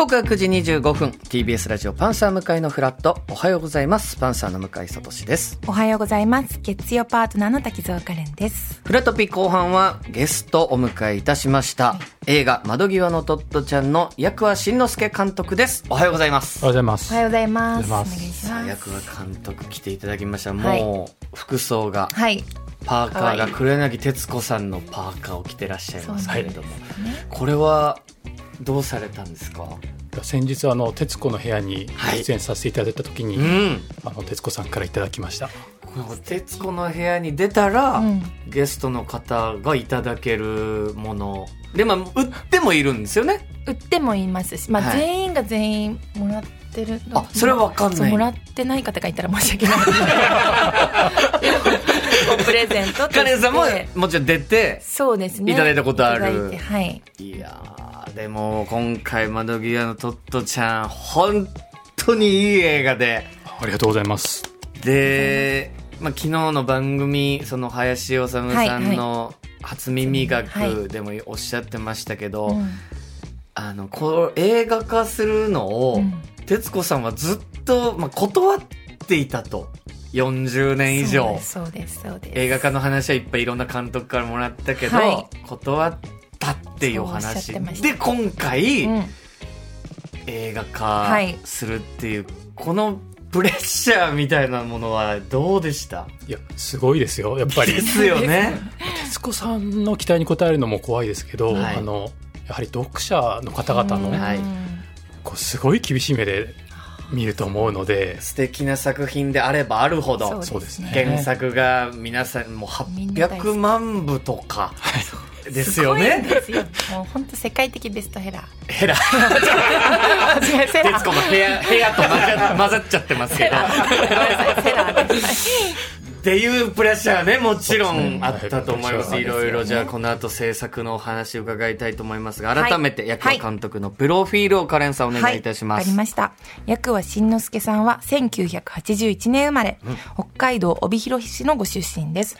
時刻は9時25分。TBS ラジオパンサー向井のフラット。おはようございます。パンサーの向井聡です。おはようございます。月曜パートナーの滝沢カレンです。フラトピ後半はゲストお迎えいたしました。映画窓際のトットちゃんの役はしんのすけ監督です。おはようございます。おはようございます。おはようございます。おはようございます。お願いします。役は監督来ていただきました。はい。もう服装がはい。パーカーが黒柳徹子さんのパーカーを着てらっしゃいますけれども。ね。これはどうされたんですか？先日あの徹子の部屋にはい。出演させていただいた時に、うん。あの徹子さんからいただきました。この徹子の部屋に出たら、うん。ゲストの方がいただけるもの。でまあ売ってもいるんですよね？売ってもいますし、まあ、はい。全員が全員もらってるあそれはわかんない。もらってない方がいたら申し訳ない プレゼントカレンさんももちろん出てそうですね。いただいたことある。はい。いやーでも今回窓際のトットちゃん本当にいい映画で。ありがとうございます。で、まあ、昨日の番組その林修さんの初耳は学でもおっしゃってましたけど、うん。あのこう映画化するのを、うん。徹子さんはずっと、まあ、断っていたと40年以上。そうですそうですそうです。映画化の話はいっぱいいろんな監督からもらったけど、はい。断ったっていうおそうおっしゃっ話てました。で今回、うん。映画はい化するっていう、このプレッシャーみたいなものはどうでした？いやすごいですよやっぱり。ですよね。徹子さんの期待に応えるのも怖いですけど、はい。あのやはり読者の方々のうん。ね、はい。こうすごい厳しい目で見ると思うので。素敵な作品であればあるほどそうですね。原作が皆さんもうみんな大好き800万部とかですすごいんよねですよ。もう本当世界的ベストヘラー。ヘラ。違うセラ徹子の部屋部屋と混ざ混ざっちゃってますけど。セラーですっていうプレッシャーねもちろんあったと思います。はい。いろいろじゃあこの後制作のお話伺いたいと思いますが改めて役場監督のプロフィールをカレンさんお願いい。たしまはい、わす、かりました。役はしんのすけさんは1981年生まれ、北海道帯広市のご出身です。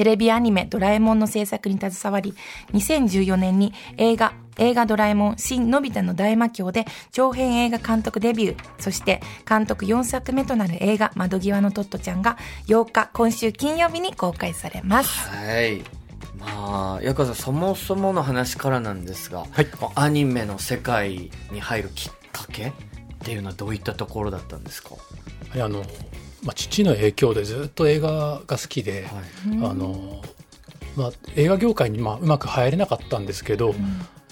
テレビアニメドラえもんの制作に携わり、2014年に映画、映画ドラえもん新のび太の大魔教で長編映画監督デビュー、そして監督4作目となる映画窓際のトットちゃんが8日、今週金曜日に公開されます。はい。まあ、ヤカさん、そもそもの話からなんですが、はい。アニメの世界に入るきっかけっていうのはどういったところだったんですか、あの、まあ、父の影響でずっと映画が好きで、はい。あのまあ、映画業界にまあうまく入れなかったんですけど、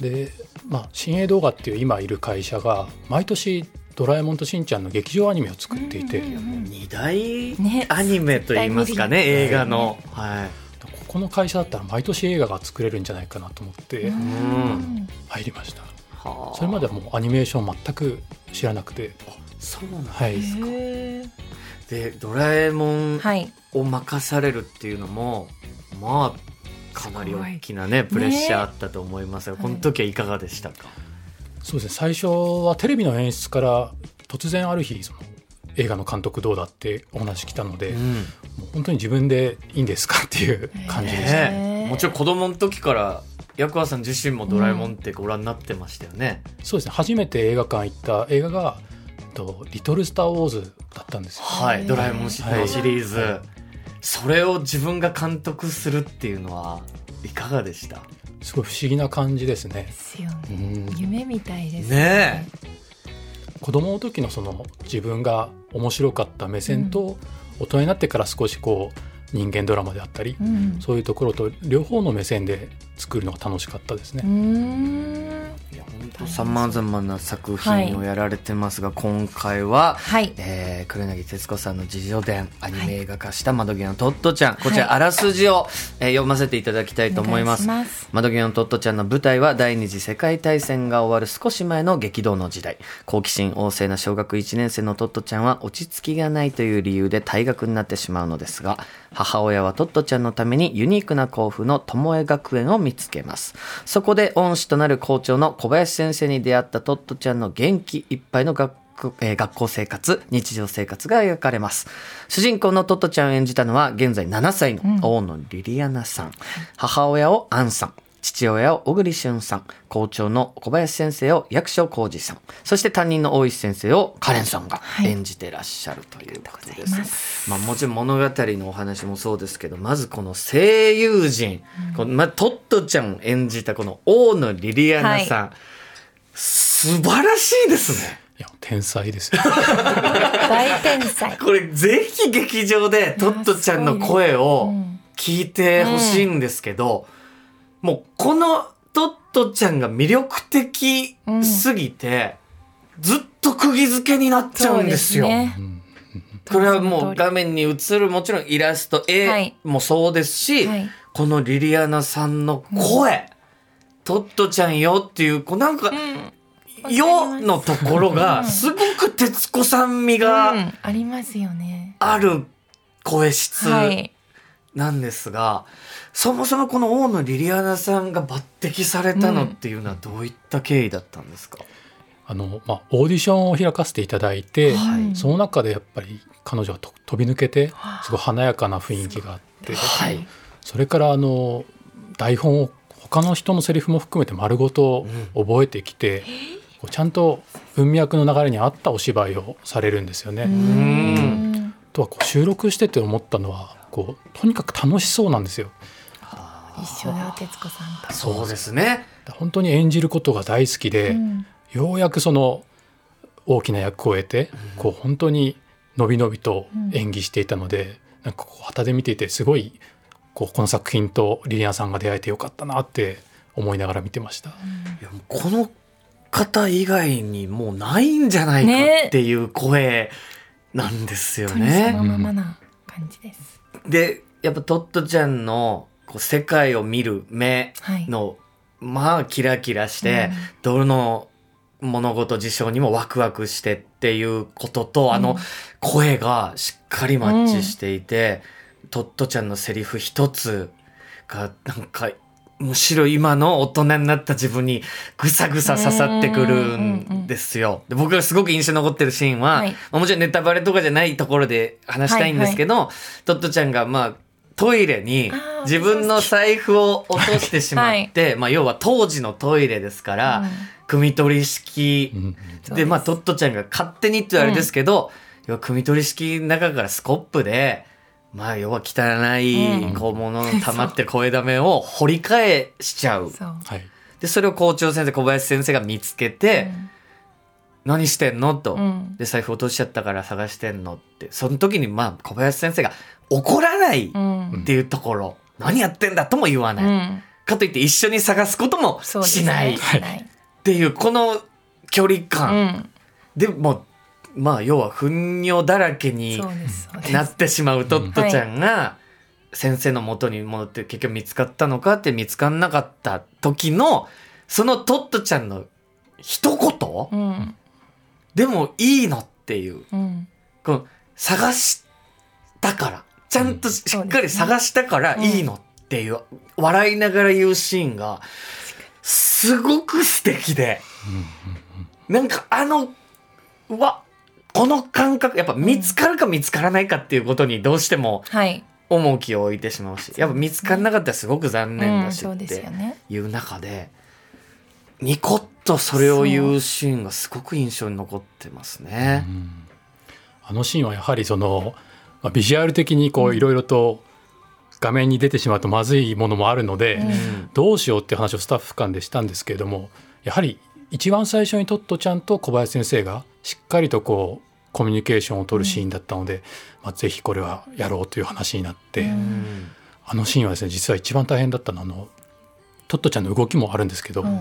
で、まあ、新映動画っていう今いる会社が毎年「ドラえもんとしんちゃん」の劇場アニメを作っていて、二大ねアニメといいますかね、絶対見る映画の。はい。ここの会社だったら毎年映画が作れるんじゃないかなと思ってうん。入りました、はあ。それまではもうアニメーション全く知らなくてそうなんだ。はい。へで、ドラえもん。を任されるっていうのも、まあ、かなり大きなね、プレッシャーあったと思いますが、この時はいかがでしたか、そうですね。最初はテレビの演出から突然ある日その映画の監督どうだってお話来たので、うん。もう本当に自分でいいんですかっていう感じでした、ねえ。もちろん子供の時から、ヤクワさん自身もドラえもんってご覧になってましたよね。そうですね。初めて映画館行った映画がと「リトル・スター・ウォーズ」だったんですよ。はい、ドラえもんシリーズ、それを自分が監督するっていうのはいかがでした？すごい不思議な感じですね。ですようね。ん。夢みたいですね。子供の時のその自分が面白かった目線と、大人になってから少しこう人間ドラマであったり、うん。そういうところと両方の目線で作るのが楽しかったですね、うーん。さまざまな作品をやられてますが、今回は、はい。えー、黒柳徹子さんの自叙伝アニメ映画化した窓際のトットちゃん、こちらはいあらすじを、えー読ませていただきたいと思います。ます。窓際のトットちゃんの舞台は第二次世界大戦が終わる少し前の激動の時代。好奇心旺盛な小学1年生のトットちゃんは落ち着きがないという理由で退学になってしまうのですが母親はトットちゃんのためにユニークな校風の巴学園を見つけます。そこで恩師となる校長の小林先生に出会ったトットちゃんの元気いっぱいの学校えー学校生活日常生活が描かれます。主人公のトットちゃんを演じたのは現在7歳の大野リリアナさん、母親をアンさん父親を小栗旬さん、校長の小林先生を役所広司さん、そして担任の大石先生をカレンさんがはい演じてらっしゃるということです。ままあもちろん物語のお話もそうですけど、まずこの声優陣、このまあ、トットちゃんを演じたこの大野リリアナさん、素晴らしいですね。いや天才ですよ 大天才。これぜひ劇場でトットちゃんの声を聞いてほしいんですけど、もうこのトットちゃんが魅力的すぎて、ずっと釘付けになっちゃうんですよ。ねこれはもう画面に映るもちろんイラスト、は絵いもそうですし、はいこのリリアナさんの声、トットちゃんよっていう、こうなんか、うん。よのところが、すごく徹子さん味うがん、ありますよね。ある声質はい。なんですが、そもそもこの大野リリアナさんが抜擢されたのっていうのはどういった経緯だったんですか、あの、まあ、オーディションを開かせていただいて、はい。その中でやっぱり彼女はと飛び抜けてすごい華やかな雰囲気があって、はい。それからあの台本を他の人のセリフも含めて丸ごと覚えてきて、こうちゃんと文脈の流れに合ったお芝居をされるんですよね。ん。あとはこう収録してて思ったのはこうとにかく楽しそうなんですよ。一緒だよ、徹子さんと。そうですね。本当に演じることが大好きで、うんようやくその大きな役を得て、こう本当にのびのびと演技していたので、なんかこう旗で見ていてすごいこうこの作品とリリアンさんが出会えてよかったなって思いながら見てました。いやもうこの方以外にもうないんじゃないかっていう声なんですよ本当にそね。のままな感じです。でやっぱトットちゃんのこう世界を見る目の、まあキラキラして、どの物事事象にもワクワクしてっていうことと、あの声がしっかりマッチしていて、トットちゃんのセリフ一つがなんかむしろ今の大人になった自分にぐさぐさ刺さってくるんですよ。で僕がすごく印象に残ってるシーンは、はい。まあもちろんネタバレとかじゃないところで話したいんですけど、トットちゃんがまあトイレに自分の財布を落としてしまって、まあ要は当時のトイレですから、汲み取り式。うんで、まあ、トットちゃんが勝手にって言うあれですけど、要は、汲み取り式の中からスコップで、まあ、要は汚いうん。小物の溜まってる声だめを掘り返しちゃう。そう。はい。で、それを校長先生、小林先生が見つけて、何してんの？と、うん。で、財布落としちゃったから探してんの？って、その時に、まあ、小林先生が怒らないっうん。ていうところ、何やってんだとも言わない。うん。かといって一緒に探すこともしない。ね。っしない。ていう、この距離う感。ん。でもまあ要は糞尿だらけになってしまうトットちゃんが先生の元に戻って結局見つかったのかって見つかんなかった時のそのトットちゃんの一言？うん。でもいいのっていううん。この探したからちゃんとしっかり探したからいいのっていう笑いながら言うシーンがすごく素敵でなんかあのうわこの感覚やっぱ見つかるか見つからないかっていうことにどうしてもはい。重きを置いてしまうしやっぱ見つからなかったらすごく残念うん。だしってよね。いう中でニコッとそれを言うシーンがすごく印象に残ってますね。あのシーンはやはりその、まあ、ビジュアル的にこういろいろと画面に出てしまうとまずいものもあるので、うん。どうしようっていう話をスタッフ間でしたんですけれどもやはり一番最初にトットちゃんと小林先生がしっかりとこうコミュニケーションを取るシーンだったので、まあ、ぜひこれはやろうという話になって、うん。あのシーンはですね実は一番大変だったのはあのトットちゃんの動きもあるんですけど、うん。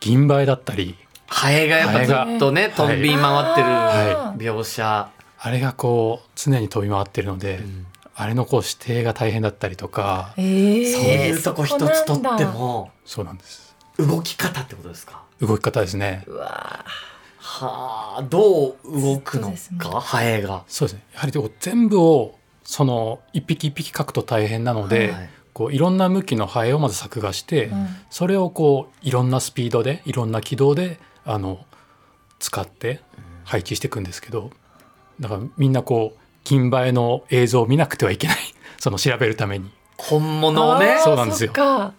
銀映えだったりハエがやっぱずっとね、飛び回ってるは描写。あれがこう常に飛び回ってるので、あれのこう指定が大変だったりとか、ええそういうとこ一つとって。も、そうなんです。動き方ってことですか？動き方ですね。うわはあ、どう動くのか、ハエが。そうですね。やはりこう全部をその一匹一匹描くと大変なので、はい。こういろんな向きのハエをまず作画して、うん。それをこういろんなスピードでいろんな軌道であの使って配置していくんですけどだからみんなこう金映えの映像を見なくてはいけない。その調べるために。本物をね。そうなんですよ。調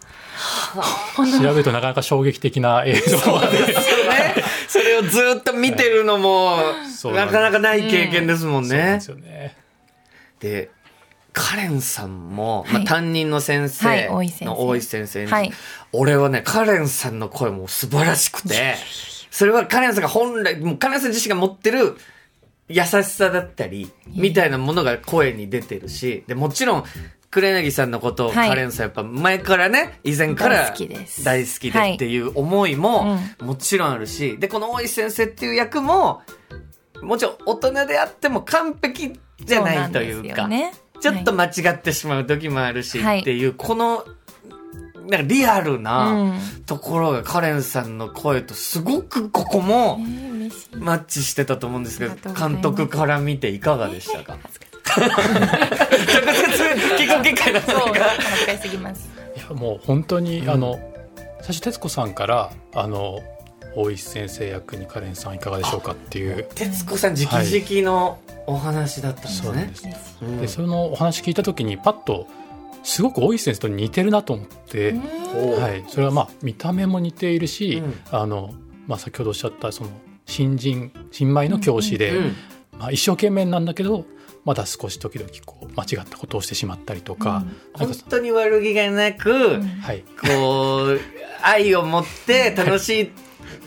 べるとなかなか衝撃的な映像が。ねね、それをずっと見てるのも、なかなかない経験ですもんね。そうなんで。すよね。で、カレンさんも、はい。まあ、担任の先生はい大石先生。の大石先生に、はい。俺はね、カレンさんの声も素晴らしくて、それはカレンさんが本来、もうカレンさん自身が持ってる優しさだったり、みたいなものが声に出てるし、で、もちろん、黒柳さんのことをはい。カレンさんやっぱ前からね、以前から大好きです。大好きでっていう思いももちろんあるし、で、この大石先生っていう役も、もちろん大人であっても完璧じゃないというか、ちょっと間違ってしまう時もあるし、はい。っていう、この、なんかリアルうなん。ところがカレンさんの声とすごくここもえーマッチしてたと思うんですけど監督から見ていかがでしたか？直接聞く機会だったそうのが。恥ずかしすぎます。いやもう本当に、あの最初徹子さんからあの大石先生役にカレンさんいかがでしょうかっていう。徹子さん直々のお話だったんですね。そで。す、うんでそのお話聞いた時にパッとすごく大石先生と似てるなと思って、はい、それはまあ見た目も似ているし、うん。あのまあ、先ほどおっしゃったその新人新米の教師で、うんまあ、一生懸命なんだけどまだ少し時々こう間違ったことをしてしまったりとか,、なん本か当に悪気がなく、はい、こう、愛を持って楽しい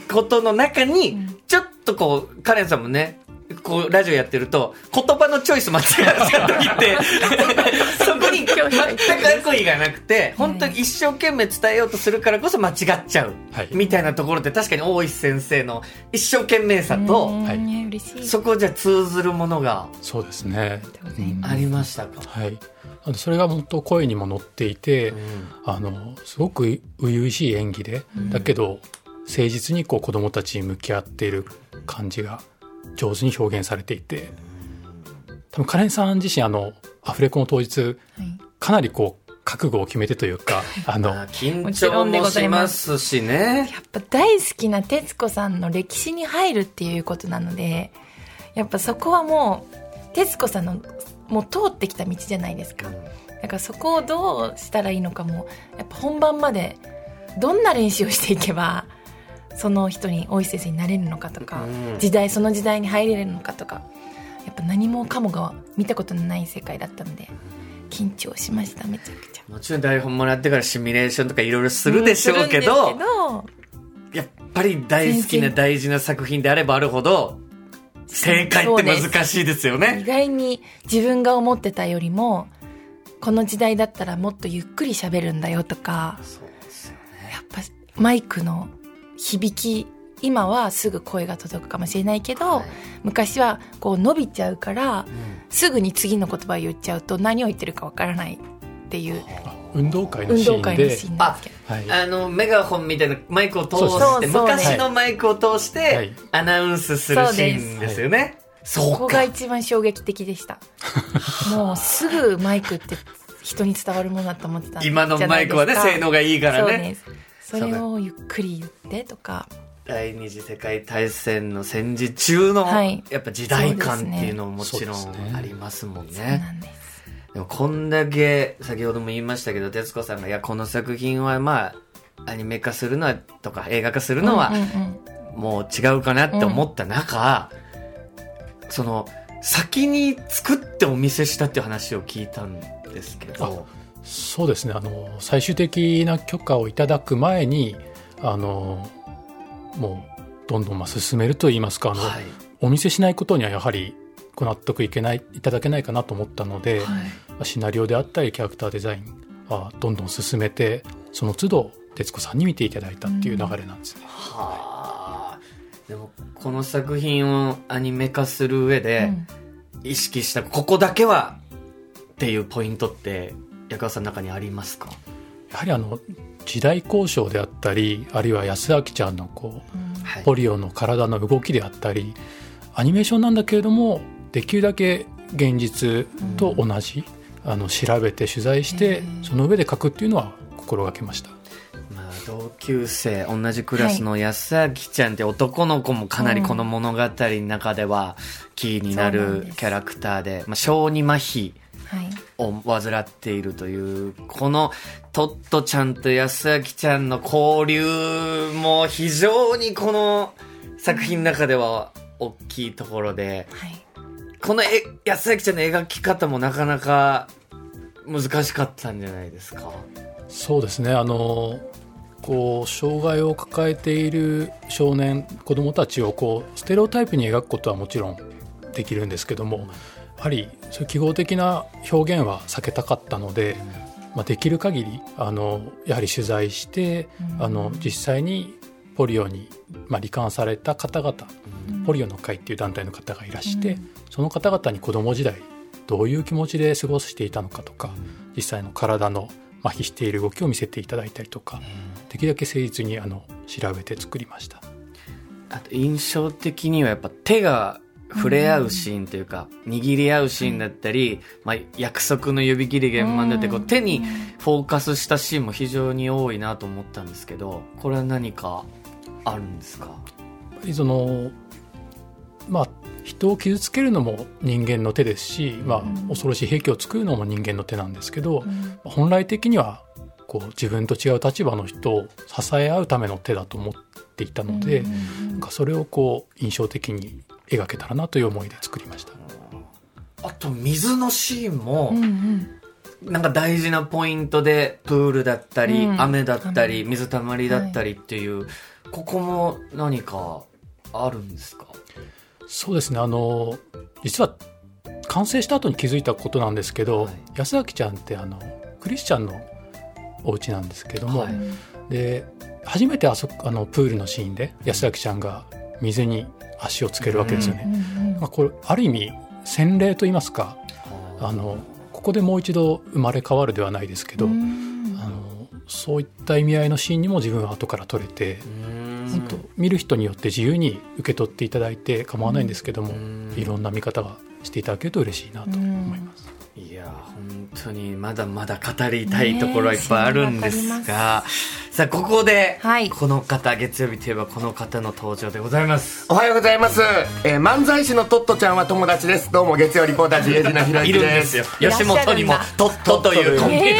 ことの中に、ちょっとこう、カレンさんもね、こう、ラジオやってると、言葉のチョイス間違っちゃう時って、そこに全く悪意がなくて、本当に一生懸命伝えようとするからこそ間違っちゃう。はいみたいなところって確かに大石先生の一生懸命さと、そこじゃ通ずるものがそうですね。うんありましたか？はい、あのそれが本当声にも乗っていて、うんあのすごく初々しい演技で、だけど誠実にこう子供たちに向き合っている感じが上手に表現されていて多分カレンさん自身あのアフレコの当日はい。かなりこう覚悟を決めてというかあのあ緊張もしますしね。やっぱ大好きな徹子さんの歴史に入るっていうことなのでやっぱそこはもう徹子さんのもう通ってきた道じゃないですか。だからそこをどうしたらいいのかもやっぱ本番までどんな練習をしていけばその人に大石先生になれるのかとか、うん時代その時代に入れるのかとかやっぱ何もかもが見たことのない世界だったので緊張しましためちゃくちゃ。もちろん台本もらってからシミュレーションとかいろいろするでしょうけど、うんやっぱり大好きな大事な作品であればあるほど、正解って難しいですよ意ね。外に自分が思ってたよりもこの時代だったらもっとゆっくり喋るんだよとかそうですよね。やっぱマイクの響き今はすぐ声が届くかもしれないけど、はい昔はこう伸びちゃうから、んすぐに次の言葉を言っちゃうと何を言ってるかわからないっていう運動会の運シーンでーンですけど。はい、あの、メガホンみたいなマイクを通そうして、そうそう昔のマイクを通しはてい、アナウンスするシーンですよね。そこが。一番衝撃的でした。もうすぐマイクって人に伝わるものだと思ってた今のマイクはね、性能がいいからね。それをゆっくり言ってとか。第二次世界大戦の戦時中の、はい。やっぱ時代感っていうのももちろんありますもんね。でもこんだけ、先ほども言いましたけど、徹子さんが、いや、この作品はまあ、アニメ化するのは、とか映画化するのはもう違うかなって思った中、その、先に作ってお見せしたっていう話を聞いたんですけど、そうですねあの最終的な許可をいただく前にあのもうどんどんまあ進めると言いますかあの、はい。お見せしないことにはやはりご納得いけないいただけないかなと思ったので、まあシナリオであったりキャラクターデザインはどんどん進めてその都度徹子さんに見ていただいたっていう流れなんですね。はあ。でも、この作品をアニメ化する上で、うん意識した、ここだけはっていうポイントって、役川さんの中にありますか？やはりあの時代交渉であったりあるいは安明ちゃんのこうはい。ポリオの体の動きであったりアニメーションなんだけれどもできるだけ現実と同じ、あの調べて取材してその上で書くっていうのは心がけました。まあ、同級生、同じクラスの安明ちゃんって男の子もかなりこの物語の中ではキーになるキャラクターで、まあ、小児麻痺はい。を患っているという、このトットちゃんと安明ちゃんの交流も非常にこの作品の中では大きいところで、はい。このえ安明ちゃんの描き方もなかなか難しかったんじゃないですか？そうですねあのこう障害を抱えている少年子どもたちをこうステレオタイプに描くことはもちろんできるんですけどもやはりそういう記号的な表現は避けたかったので、まあ、できる限りあのやはり取材して、あの実際にポリオに、まあ、罹患された方々、ポリオの会っていう団体の方がいらして、その方々に子ども時代どういう気持ちで過ごしていたのかとか、実際の体の麻痺している動きを見せていただいたりとか、できるだけ誠実にあの調べて作りました。あと印象的にはやっぱ手が触れ合うシーンというか、握り合うシーンだったり、まあ、約束の指切り現場だってこう手にフォーカスしたシーンも非常に多いなと思ったんですけどこれは何かあるんですか？そのまあ人を傷つけるのも人間の手ですし、まあ、恐ろしい兵器を作るのも人間の手なんですけど、本来的にはこう自分と違う立場の人を支え合うための手だと思っていたので、なんかそれをこう印象的に描けたらなという思いで作りました。あと水のシーンも、うんうん。なんか大事なポイントでプールだったり、うん。雨だったり水たまりだったりっていう、ここも何かあるんですか？そうですね。あの実は完成した後に気づいたことなんですけど、はい。安明ちゃんってあのクリスチャンのお家なんですけども、はい。で初めてあそあのプールのシーンで安明ちゃんが水に足をつけるわけですよね。まあ、これある意味洗礼と言いますかあのここでもう一度生まれ変わるではないですけど、あのそういった意味合いのシーンにも自分は後から撮れて、本当見る人によって自由に受け取っていただいて構わないんですけども、いろんな見方がしていただけると嬉しいなと思います。いや本当にまだまだ語りたいところはいっぱいあるんですが、さあここで、はい。この方月曜日といえばこの方の登場でございます。おはようございます、えー漫才師のトットちゃんは友達です。どうも月曜リポーター自営のひろゆいきです。るんです吉本にもトットというコンビ名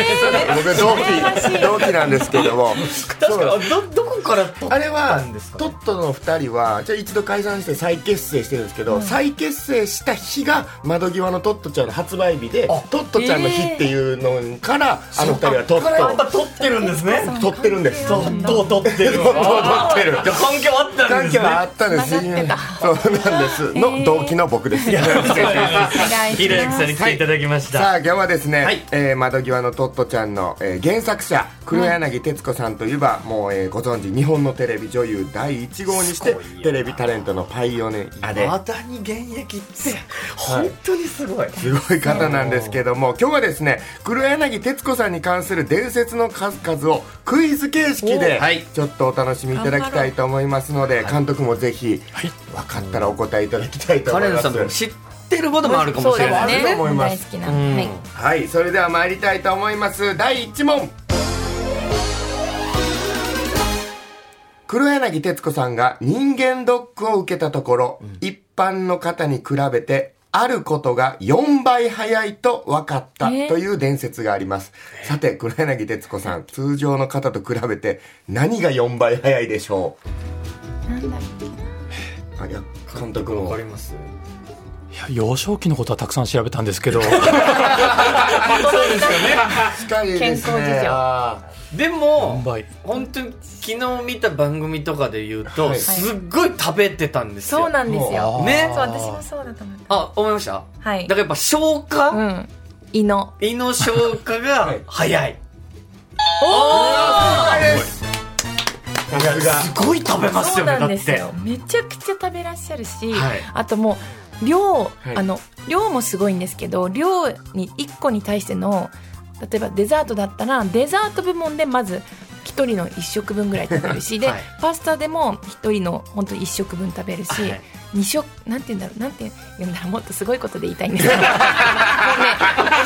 僕同期同期なんですけども。確かどどこからあれはトットの2人はじゃあ一度解散して再結成してるんですけど、再結成した日が窓際のトットちゃんの発売日でトットちゃんの日っていうのから、あの2人はトこれやっぱってるんですね。ト取ってるんですトットを取ってるトットを取ってるじゃあ環境あったんですねはあったんですそうなんですの同期の僕です、ひろゆきさんに来ていただきました、さあ今日はですね、はいえー窓際のトットちゃんの、えー原作者黒柳徹子さんといえば、もう、えーご存知日本のテレビ女優第1号にしてテレビタレントのパイオニアでまだに現役って本当にすごい、すごい方なんですけども今日はですね黒柳徹子さんに関する伝説の数々をクイズ形式でおはい。ちょっとお楽しみいただきたいと思いますので監督もぜひはい。分かったらお答えいただきたいとカ思います。レンさんも知ってることもあるかもしれない。そうですね。思います。大好きな、うん。はい。はいそれでは参りたいと思います。第1問。黒柳徹子さんが人間ドックを受けたところ、一般の方に比べてあることが4倍早いと分かったえーという伝説があります。さて、黒柳徹子さん、通常の方と比べて何が4倍早いでしょなんだろううあいや、監督もわか。ります。いや幼少期のことはたくさん調べたんですけど。そうですよね。ね。健康事情。あでも4倍？本当に昨日見た番組とかで言うと、はい。すっごい食べてたんですよ。そうなんですよ。ねそう私もそうだと思った。あ思いました？はい。だからやっぱ消化、うん。胃の。胃の消化が 早い。あです。さすごい食べますそうよねだって。なんですよ。めちゃくちゃ食べらっしゃるし、はい。あともう量、い。あの量もすごいんですけど量に1個に対しての例えばデザートだったらデザート部門でまず1人の1食分ぐらい食べるしで、はい。パスタでも1人の本当1食分食べるし、はい。二食なんて言うんだろうなんて言うんだろうもっとすごいことで言いたいんですけど。もうね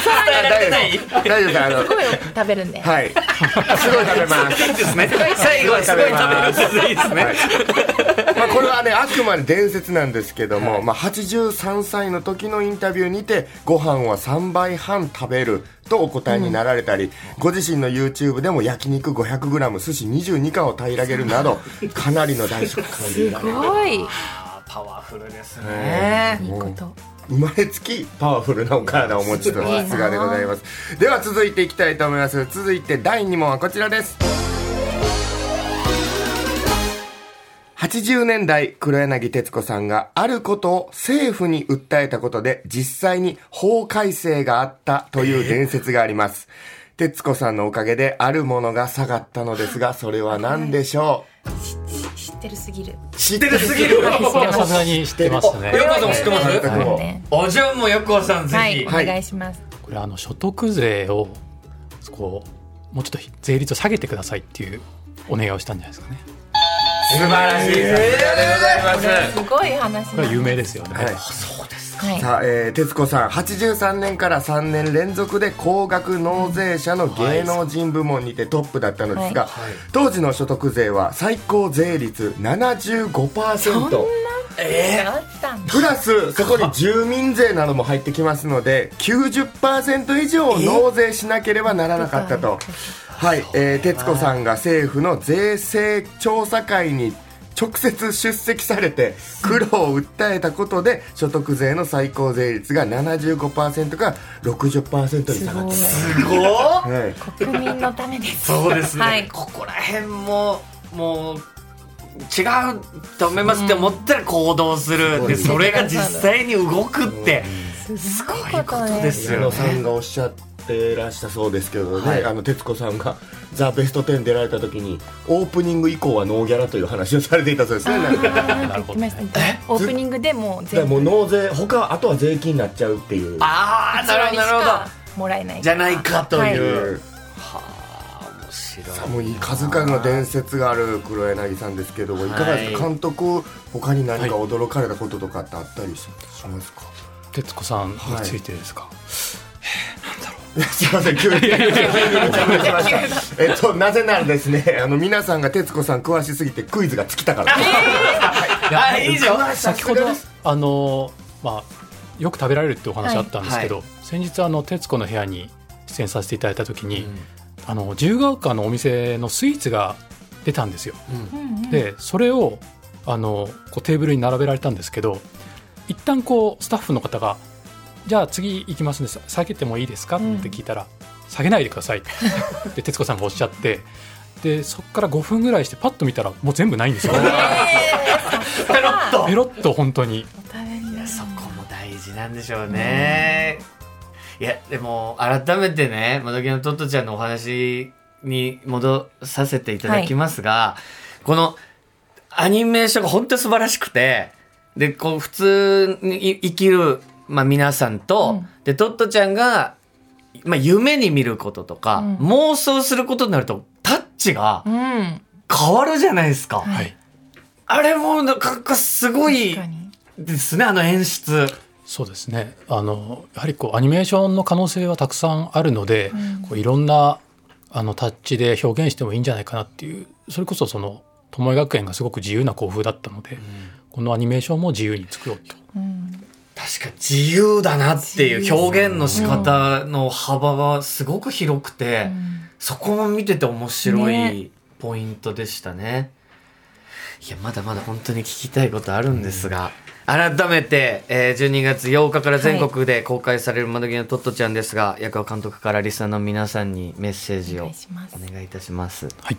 伝えられてない大丈夫です。ごい食べるんで、はい。すごい食べます。ね最後はす。ごい食べるんです。いいです。ねまあ、これはねあくまで伝説なんですけども、まあ、83歳の時のインタビューにてご飯は3倍半食べるとお答えになられたり、ご自身の YouTube でも焼肉 500g 寿司22貫を平らげるなどかなりの大食感す。ごい。パワフルですね。いいこと。生まれつきパワフルなお体をお持ちとさすがでございます。では続いていきたいと思います。続いて第2問はこちらです80年代黒柳徹子さんがあることを政府に訴えたことで実際に法改正があったという伝説があります、徹子さんのおかげであるものが下がったのですがそれは何でしょ知ってるすぎる。う知ってるすぎる。さすがに知ってます。ねよくさんも知ってますはい。ねおじゃあもう横尾さんぜはい、ひ。お願いします。これあの所得税をこうもうちょっと税率を下げてくださいっていうお願いをしたんじゃないですかね素晴らしい。さすがでございます。すごい話これは有名ですよね、はい。はい。さあ、えー、徹子さん83年から3年連続で高額納税者の芸能人部門にてトップだったのですが、当時の所得税は最高税率75%えあったんだ。プラスそこに住民税なども入ってきますので90%以上納税しなければならなかったとはい、えー、徹子さんが政府の税制調査会に直接出席されて苦労を訴えたことで所得税の最高税率が75%から60%に下がったすごい。はい国民のためです。そうですね、はい。ここら辺ももう違うと思いますって思ったら行動する、でそれが実際に動くってすごいことです矢野よね。さんがおっしゃってらしたそうですけどね、はい。あの徹子さんが「ザ・ベストテン」出られた時にオープニング以降はノーギャラという話をされていたそうですね。なんか。なるほど。オープニングでもう全部。もう納税他あとは税金になっちゃうっていう。ああなるほどなるほど。もらえない。じゃないかという、はい。うん面白いさあもう数々の伝説がある黒柳さんですけどもいかがですか、はい。監督他に何か驚かれたこととかってあったりししますか、徹子さんについてですか、いや すいません急に。急に無茶ぶりしましたえっとなぜならですねあの皆さんが徹子さん詳しすぎてクイズが尽きたから。あいいじゃん。先ほどあのまあよく食べられるってお話あったんですけど、先日あの『徹子の部屋』に出演させていただいた時に、あの自由が丘のお店のスイーツが出たんですよ。でそれをあのこうテーブルに並べられたんですけど一旦こうスタッフの方が「じゃあ次行きますね。下げてもいいですか?」って聞いたら「下げないでください」って徹子さんがおっしゃって。でそこから5分ぐらいしてパッと見たらもう全部ないんですよ。ペロッと。ペロッと本当に。そこも大事なんでしょうね、いやでも改めてね「窓際のトットちゃん」のお話に戻させていただきますが、このアニメーションが本当に素晴らしくてでこう普通に生きる、まあ、皆さんと、うん。でトットちゃんが、まあ、夢に見ることとか、うん。妄想することになるとタッチがうん。変わるじゃないですか。はい。あれもなんかすごいですねあの演出。そうですね。あのやはりこうアニメーションの可能性はたくさんあるので、こういろんなあのタッチで表現してもいいんじゃないかなっていうそれこそその友江学園がすごく自由な校風だったので、このアニメーションも自由に作ろうと。確かに自由だなっていう表現の仕方の幅がすごく広くて、そこも見てて面白いね。ポイントでしたね。いや、まだまだ本当に聞きたいことあるんですが、改めて、えー12月8日から全国で公開される窓際のトットちゃんですが、役場監督からリスナーの皆さんにメッセージをお願いいいたします。はい。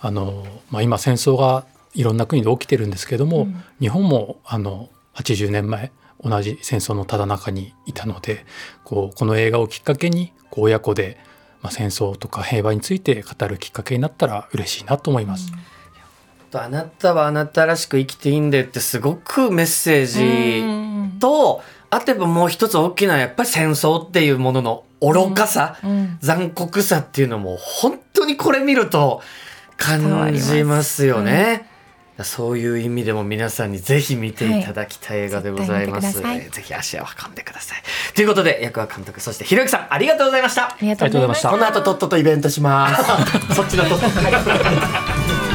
あのまあ、今戦争がいろんな国で起きてるんですけども、日本もあの80年前同じ戦争のただ中にいたのでこうこの映画をきっかけにこう親子で、まあ、戦争とか平和について語るきっかけになったら嬉しいなと思います。あなたはあなたらしく生きていいんだよってすごくメッセージと、あとやっぱもう一つ大きなやっぱり戦争っていうものの愚かさ、うん。残酷さっていうのも本当にこれ見ると感じますよね。そういう意味でも皆さんにぜひ見ていただきたい映画でございます。はいぜひ足を運んでください。ということで、役場監督、そしてひろゆきさん、ありがとうございましたあ。りがとうございましたこの後とっととイベントします そっちのと